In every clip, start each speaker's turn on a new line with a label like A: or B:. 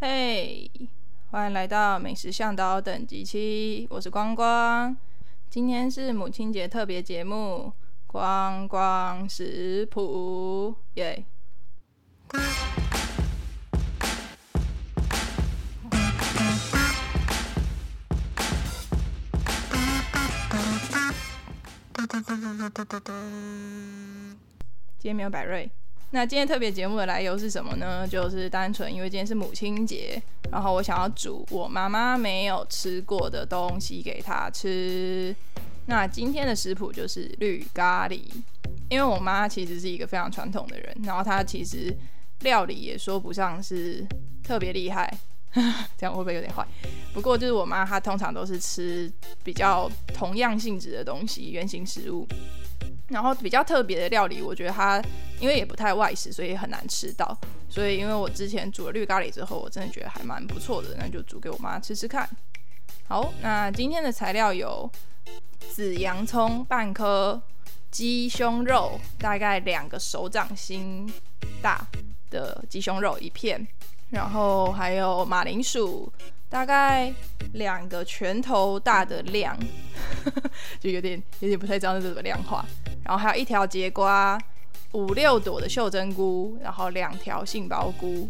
A: 嘿，欢迎来到美食向导等级七，我是光光。今天是母亲节特别节目，光光食谱，耶！今天没有百瑞。那今天特别节目的来由是什么呢？就是单纯因为今天是母亲节，然后我想要煮我妈妈没有吃过的东西给她吃。那今天的食谱就是绿咖喱，因为我妈其实是一个非常传统的人，然后她其实料理也说不上是特别厉害，这样会不会有点坏？不过就是我妈她通常都是吃比较同样性质的东西，原型食物。然后比较特别的料理，我觉得她因为也不太外食，所以很难吃到。所以因为我之前煮了绿咖喱之后，我真的觉得还蛮不错的，那就煮给我妈吃吃看。好，那今天的材料有紫洋葱半颗，鸡胸肉大概两个手掌心大的鸡胸肉一片，然后还有马铃薯。大概两个拳头大的量，就有点有点不太知道是怎么量化。然后还有一条节瓜，五六朵的袖珍菇，然后两条杏鲍菇，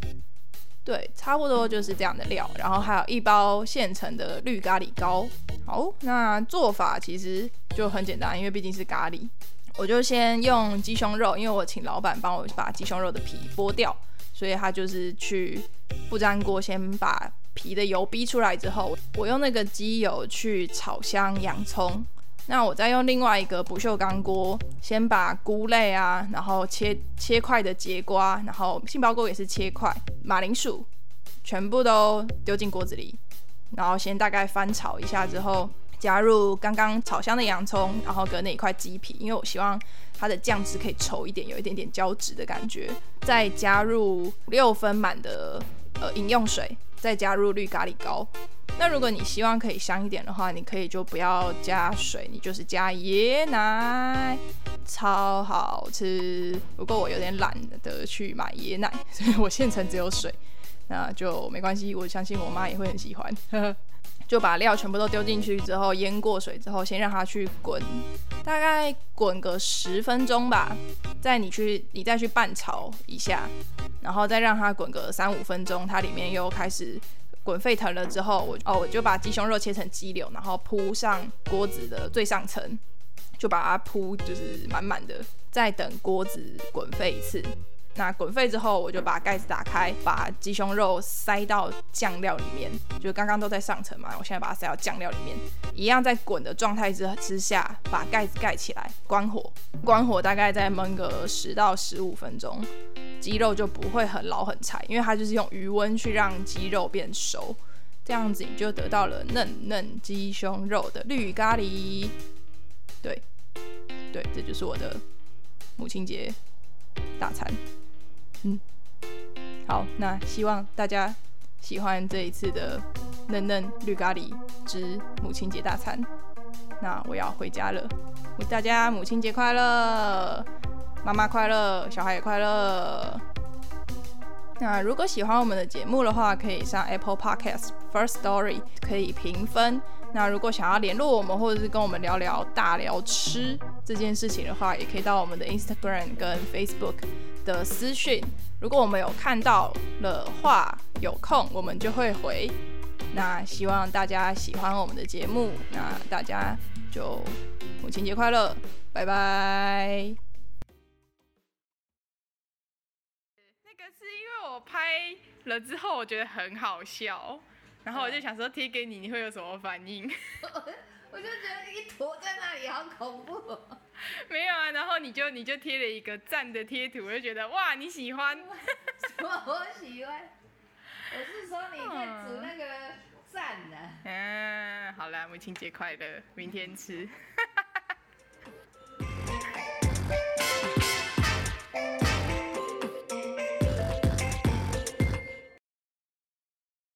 A: 对，差不多就是这样的料。然后还有一包现成的绿咖喱膏。好，那做法其实就很简单，因为毕竟是咖喱，我就先用鸡胸肉，因为我请老板帮我把鸡胸肉的皮剥掉，所以他就是去不粘锅先把。皮的油逼出来之后，我用那个鸡油去炒香洋葱。那我再用另外一个不锈钢锅，先把菇类啊，然后切切块的节瓜，然后杏鲍菇也是切块，马铃薯全部都丢进锅子里，然后先大概翻炒一下之后，加入刚刚炒香的洋葱，然后跟那一块鸡皮，因为我希望它的酱汁可以稠一点，有一点点胶质的感觉。再加入六分满的呃饮用水。再加入绿咖喱膏。那如果你希望可以香一点的话，你可以就不要加水，你就是加椰奶，超好吃。不过我有点懒得去买椰奶，所以我现成只有水，那就没关系。我相信我妈也会很喜欢。就把料全部都丢进去之后，腌过水之后，先让它去滚，大概滚个十分钟吧。再你去，你再去拌炒一下，然后再让它滚个三五分钟，它里面又开始滚沸腾了之后，我哦我就把鸡胸肉切成鸡柳，然后铺上锅子的最上层，就把它铺就是满满的，再等锅子滚沸一次。那滚沸之后，我就把盖子打开，把鸡胸肉塞到酱料里面，就刚刚都在上层嘛，我现在把它塞到酱料里面，一样在滚的状态之之下，把盖子盖起来，关火，关火大概再焖个十到十五分钟，鸡肉就不会很老很柴，因为它就是用余温去让鸡肉变熟，这样子你就得到了嫩嫩鸡胸肉的绿咖喱。对，对，这就是我的母亲节大餐。嗯，好，那希望大家喜欢这一次的嫩嫩绿咖喱之母亲节大餐。那我要回家了，祝大家母亲节快乐，妈妈快乐，小孩也快乐。那如果喜欢我们的节目的话，可以上 Apple Podcast First Story 可以评分。那如果想要联络我们，或者是跟我们聊聊大聊吃这件事情的话，也可以到我们的 Instagram 跟 Facebook 的私讯。如果我们有看到了话，有空我们就会回。那希望大家喜欢我们的节目，那大家就母亲节快乐，拜拜。个是因为我拍了之后，我觉得很好笑。然后我就想说贴给你，你会有什么反应？
B: 我就觉得一坨在那里好恐怖。
A: 没有啊，然后你就你就贴了一个赞的贴图，我就觉得哇你喜欢。
B: 我喜欢。我是说你在煮那个赞的。
A: 嗯，好啦，母亲节快乐，明天吃。